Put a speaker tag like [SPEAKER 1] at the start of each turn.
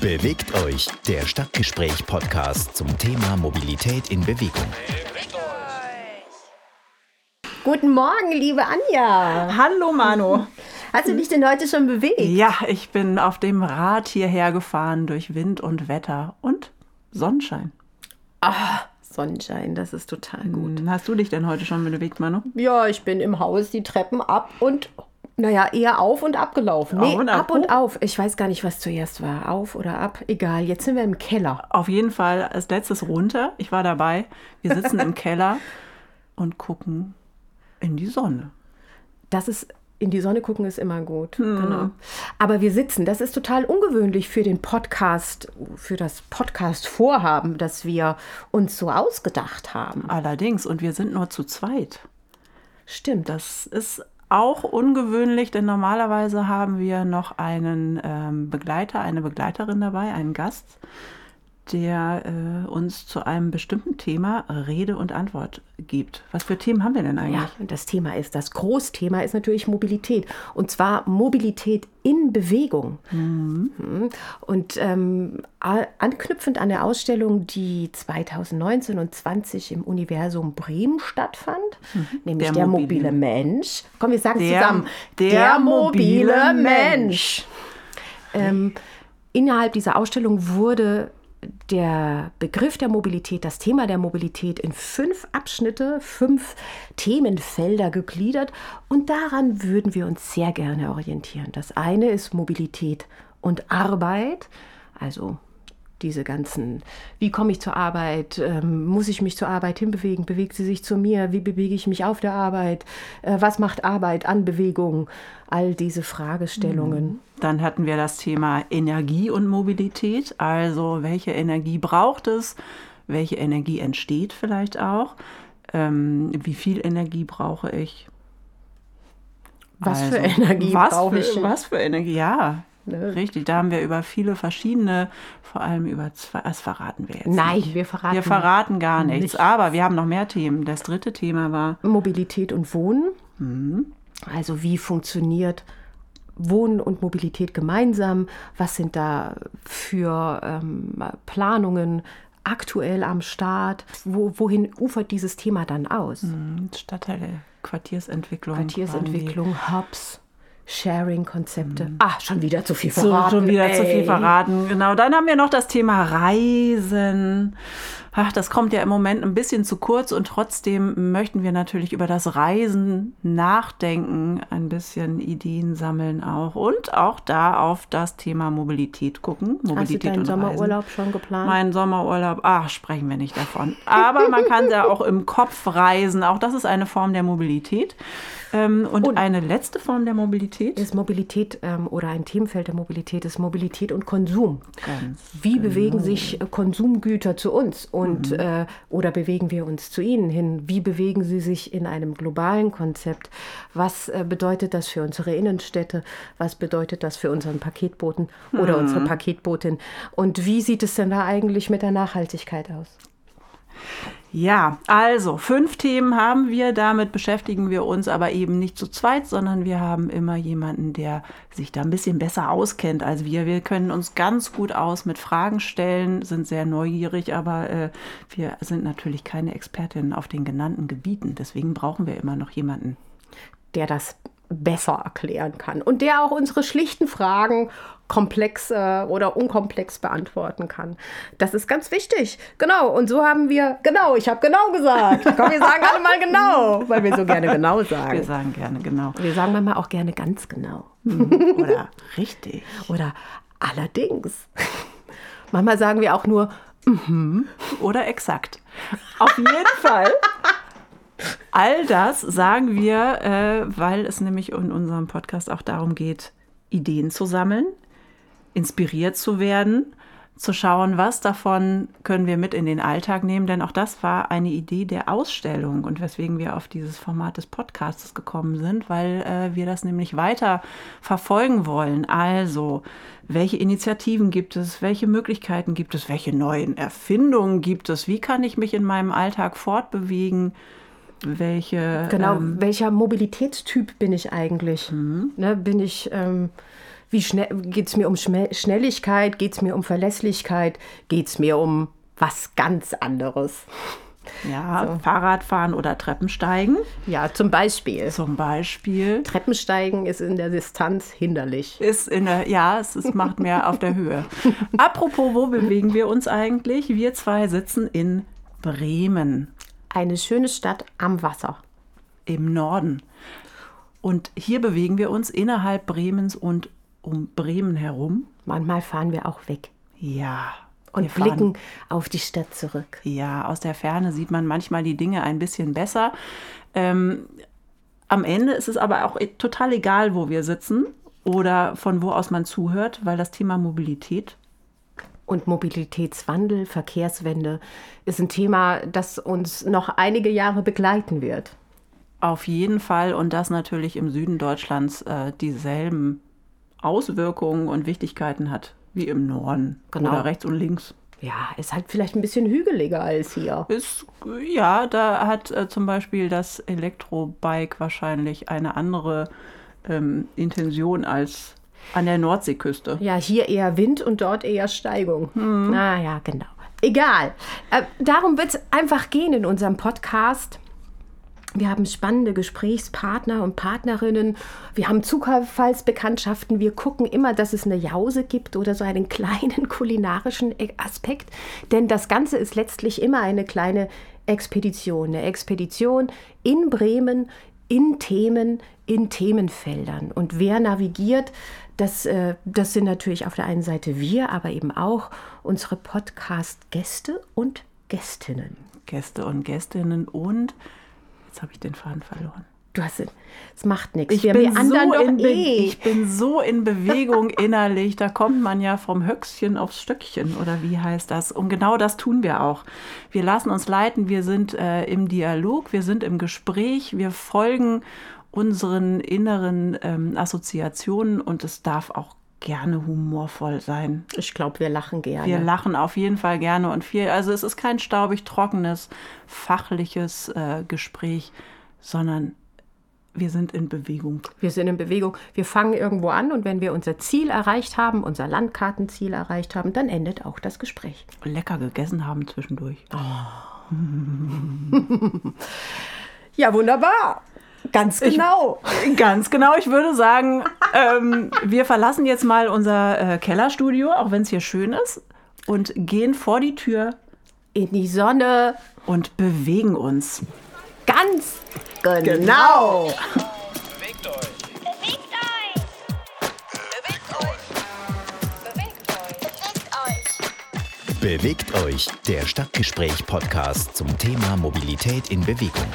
[SPEAKER 1] Bewegt euch, der Stadtgespräch-Podcast zum Thema Mobilität in Bewegung.
[SPEAKER 2] Guten Morgen, liebe Anja.
[SPEAKER 3] Hallo Manu.
[SPEAKER 2] Hast du dich denn heute schon bewegt?
[SPEAKER 3] Ja, ich bin auf dem Rad hierher gefahren durch Wind und Wetter und Sonnenschein.
[SPEAKER 2] Ah, Sonnenschein, das ist total gut.
[SPEAKER 3] Hm, Hast du dich denn heute schon bewegt, Manu?
[SPEAKER 2] Ja, ich bin im Haus die Treppen ab und, naja, eher auf und abgelaufen.
[SPEAKER 3] Auf
[SPEAKER 2] Nee,
[SPEAKER 3] und ab.
[SPEAKER 2] ab und auf. Ich weiß gar nicht, was zuerst war. Auf oder ab. Egal, jetzt sind wir im Keller.
[SPEAKER 3] Auf jeden Fall als letztes runter. Ich war dabei. Wir sitzen im Keller und gucken in die Sonne.
[SPEAKER 2] Das ist, in die Sonne gucken ist immer gut. Genau. Aber wir sitzen, das ist total ungewöhnlich für den Podcast, für das Podcast-Vorhaben, das wir uns so ausgedacht haben.
[SPEAKER 3] Allerdings, und wir sind nur zu zweit.
[SPEAKER 2] Stimmt.
[SPEAKER 3] Das ist auch ungewöhnlich, denn normalerweise haben wir noch einen ähm, Begleiter, eine Begleiterin dabei, einen Gast, der äh, uns zu einem bestimmten Thema Rede und Antwort gibt. Was für Themen haben wir denn eigentlich?
[SPEAKER 2] Ja, und das Thema ist, das Großthema ist natürlich Mobilität. Und zwar Mobilität in Bewegung. Mhm. Und ähm, anknüpfend an der Ausstellung, die 2019 und 20 im Universum Bremen stattfand, nämlich der,
[SPEAKER 3] Der
[SPEAKER 2] mobile
[SPEAKER 3] mobile-
[SPEAKER 2] Mensch. Komm, wir sagen
[SPEAKER 3] Der-
[SPEAKER 2] zusammen.
[SPEAKER 3] der mobile Mensch.
[SPEAKER 2] Ähm, innerhalb dieser Ausstellung wurde der Begriff der Mobilität, das Thema der Mobilität in fünf Abschnitte, fünf Themenfelder gegliedert. Und daran würden wir uns sehr gerne orientieren. Das eine ist Mobilität und Arbeit, also diese ganzen, wie komme ich zur Arbeit, ähm, muss ich mich zur Arbeit hinbewegen, bewegt sie sich zu mir, wie bewege ich mich auf der Arbeit, äh, was macht Arbeit an Bewegung, all diese Fragestellungen.
[SPEAKER 3] Dann hatten wir das Thema Energie und Mobilität. Also welche Energie braucht es? Welche Energie entsteht vielleicht auch? Ähm, wie viel Energie brauche ich?
[SPEAKER 2] Was für
[SPEAKER 3] Also,
[SPEAKER 2] Energie
[SPEAKER 3] was
[SPEAKER 2] brauche
[SPEAKER 3] für,
[SPEAKER 2] ich?
[SPEAKER 3] Was für Energie, ja.
[SPEAKER 2] Ne?
[SPEAKER 3] Richtig, da haben wir über viele verschiedene, vor allem über zwei, das verraten wir jetzt
[SPEAKER 2] Nein,
[SPEAKER 3] nicht.
[SPEAKER 2] wir verraten
[SPEAKER 3] Wir verraten gar nichts,
[SPEAKER 2] nichts.
[SPEAKER 3] aber wir haben noch mehr Themen. Das dritte Thema war,
[SPEAKER 2] Mobilität und Wohnen.
[SPEAKER 3] Mhm.
[SPEAKER 2] Also wie funktioniert Wohnen und Mobilität gemeinsam? Was sind da für ähm, Planungen aktuell am Start? Wo, wohin ufert dieses Thema dann aus?
[SPEAKER 3] Stadtteile, Quartiersentwicklung.
[SPEAKER 2] Quartiersentwicklung, Hubs, Sharing-Konzepte. Ah, schon wieder zu viel
[SPEAKER 3] So,
[SPEAKER 2] verraten.
[SPEAKER 3] schon wieder zu viel
[SPEAKER 2] ey.
[SPEAKER 3] verraten. Genau. Dann haben wir noch das Thema Reisen. Ach, das kommt ja im Moment ein bisschen zu kurz und trotzdem möchten wir natürlich über das Reisen nachdenken, ein bisschen Ideen sammeln auch und auch da auf das Thema Mobilität gucken.
[SPEAKER 2] Hast du
[SPEAKER 3] Mobilität
[SPEAKER 2] deinen
[SPEAKER 3] und
[SPEAKER 2] Sommerurlaub schon geplant?
[SPEAKER 3] Mein Sommerurlaub, ach, sprechen wir nicht davon. Aber man kann ja auch im Kopf reisen. Auch das ist eine Form der Mobilität. Ähm, und, eine letzte Form der Mobilität.
[SPEAKER 2] Ist Mobilität ähm, oder ein Themenfeld der Mobilität ist Mobilität und Konsum.
[SPEAKER 3] Ganz
[SPEAKER 2] Wie bewegen sich Konsumgüter zu uns und äh, oder bewegen wir uns zu ihnen hin? Wie bewegen sie sich in einem globalen Konzept? Was äh, bedeutet das für unsere Innenstädte? Was bedeutet das für unseren Paketboten oder unsere Paketbotin? Und wie sieht es denn da eigentlich mit der Nachhaltigkeit aus?
[SPEAKER 3] Ja, also fünf Themen haben wir, damit beschäftigen wir uns aber eben nicht zu zweit, sondern wir haben immer jemanden, der sich da ein bisschen besser auskennt als wir. Wir können uns ganz gut aus mit Fragen stellen, sind sehr neugierig, aber äh, wir sind natürlich keine Expertinnen auf den genannten Gebieten. Deswegen brauchen wir immer noch jemanden.
[SPEAKER 2] der das besser erklären kann und der auch unsere schlichten Fragen komplex äh, oder unkomplex beantworten kann. Das ist ganz wichtig. Genau. Und so haben wir, genau, ich habe genau gesagt. Komm, wir sagen alle mal genau, weil wir so gerne genau
[SPEAKER 3] Wir
[SPEAKER 2] sagen.
[SPEAKER 3] sagen gerne genau.
[SPEAKER 2] Wir sagen manchmal auch gerne ganz genau.
[SPEAKER 3] Oder richtig.
[SPEAKER 2] Oder allerdings. Manchmal sagen wir auch nur,
[SPEAKER 3] Oder exakt. Auf jeden Fall. All das sagen wir, äh, weil es nämlich in unserem Podcast auch darum geht, Ideen zu sammeln, inspiriert zu werden, zu schauen, was davon können wir mit in den Alltag nehmen. Denn auch das war eine Idee der Ausstellung und weswegen wir auf dieses Format des Podcasts gekommen sind, weil äh, wir das nämlich weiter verfolgen wollen. Also, welche Initiativen gibt es? Welche Möglichkeiten gibt es? Welche neuen Erfindungen gibt es? Wie kann ich mich in meinem Alltag fortbewegen? Welche
[SPEAKER 2] Genau,
[SPEAKER 3] ähm,
[SPEAKER 2] welcher Mobilitätstyp bin ich eigentlich? Ne, bin ich, ähm, Wie schnell geht es mir um Schme Schnelligkeit? Geht es mir um Verlässlichkeit? Geht es mir um was ganz anderes?
[SPEAKER 3] Ja, so. Fahrradfahren oder Treppensteigen.
[SPEAKER 2] Ja, zum Beispiel.
[SPEAKER 3] Zum Beispiel.
[SPEAKER 2] Treppensteigen ist in der Distanz hinderlich.
[SPEAKER 3] Ist in der, ja, es, es macht mehr auf der Höhe. Apropos, wo bewegen wir uns eigentlich? Wir zwei sitzen in Bremen.
[SPEAKER 2] Eine schöne Stadt am Wasser.
[SPEAKER 3] Im Norden. Und hier bewegen wir uns innerhalb Bremens und um Bremen herum.
[SPEAKER 2] Manchmal fahren wir auch weg.
[SPEAKER 3] Ja,
[SPEAKER 2] und wir blicken auf die Stadt zurück.
[SPEAKER 3] Ja, aus der Ferne sieht man manchmal die Dinge ein bisschen besser. Ähm, am Ende ist es aber auch total egal, wo wir sitzen oder von wo aus man zuhört, weil das Thema Mobilität
[SPEAKER 2] und Mobilitätswandel, Verkehrswende ist ein Thema, das uns noch einige Jahre begleiten wird.
[SPEAKER 3] Auf jeden Fall und das natürlich im Süden Deutschlands äh, dieselben Auswirkungen und Wichtigkeiten hat wie im Norden. Genau. Oder rechts und links.
[SPEAKER 2] Ja, ist halt vielleicht ein bisschen hügeliger als hier.
[SPEAKER 3] Ist, ja, da hat äh, zum Beispiel das Elektrobike wahrscheinlich eine andere ähm, Intention als an der Nordseeküste.
[SPEAKER 2] Ja, hier eher Wind und dort eher Steigung. Hm. Ah ja, genau. Egal. Äh, darum wird es einfach gehen in unserem Podcast. Wir haben spannende Gesprächspartner und Partnerinnen. Wir haben Zufallsbekanntschaften. Wir gucken immer, dass es eine Jause gibt oder so einen kleinen kulinarischen Aspekt. Denn das Ganze ist letztlich immer eine kleine Expedition. Eine Expedition in Bremen, in Themen, in Themenfeldern. Und wer navigiert, das, äh, das sind natürlich auf der einen Seite wir, aber eben auch unsere Podcast-Gäste und Gästinnen.
[SPEAKER 3] Gäste und Gästinnen und Jetzt habe ich den Faden verloren.
[SPEAKER 2] Du hast es macht nichts.
[SPEAKER 3] Ich, bin so in eh. ich bin so in Bewegung innerlich. Da kommt man ja vom Höchstchen aufs Stöckchen oder wie heißt das? Und genau das tun wir auch. Wir lassen uns leiten. Wir sind äh, im Dialog. Wir sind im Gespräch. Wir folgen unseren inneren ähm, Assoziationen und es darf auch gerne humorvoll sein.
[SPEAKER 2] Ich glaube, wir lachen gerne.
[SPEAKER 3] Wir lachen auf jeden Fall gerne und viel. Also es ist kein staubig trockenes, fachliches äh, Gespräch, sondern wir sind in Bewegung.
[SPEAKER 2] Wir sind in Bewegung. Wir fangen irgendwo an und wenn wir unser Ziel erreicht haben, unser Landkartenziel erreicht haben, dann endet auch das Gespräch.
[SPEAKER 3] Lecker gegessen haben zwischendurch. Oh.
[SPEAKER 2] ja, wunderbar. Ganz genau.
[SPEAKER 3] Ich, ganz genau. Ich würde sagen, ähm, wir verlassen jetzt mal unser äh, Kellerstudio, auch wenn es hier schön ist, und gehen vor die Tür
[SPEAKER 2] in die Sonne
[SPEAKER 3] und bewegen uns.
[SPEAKER 2] Ganz genau. genau.
[SPEAKER 1] Bewegt euch. Bewegt euch. Bewegt euch. Bewegt euch. Bewegt euch. Bewegt euch. Der Stadtgespräch-Podcast zum Thema Mobilität in Bewegung.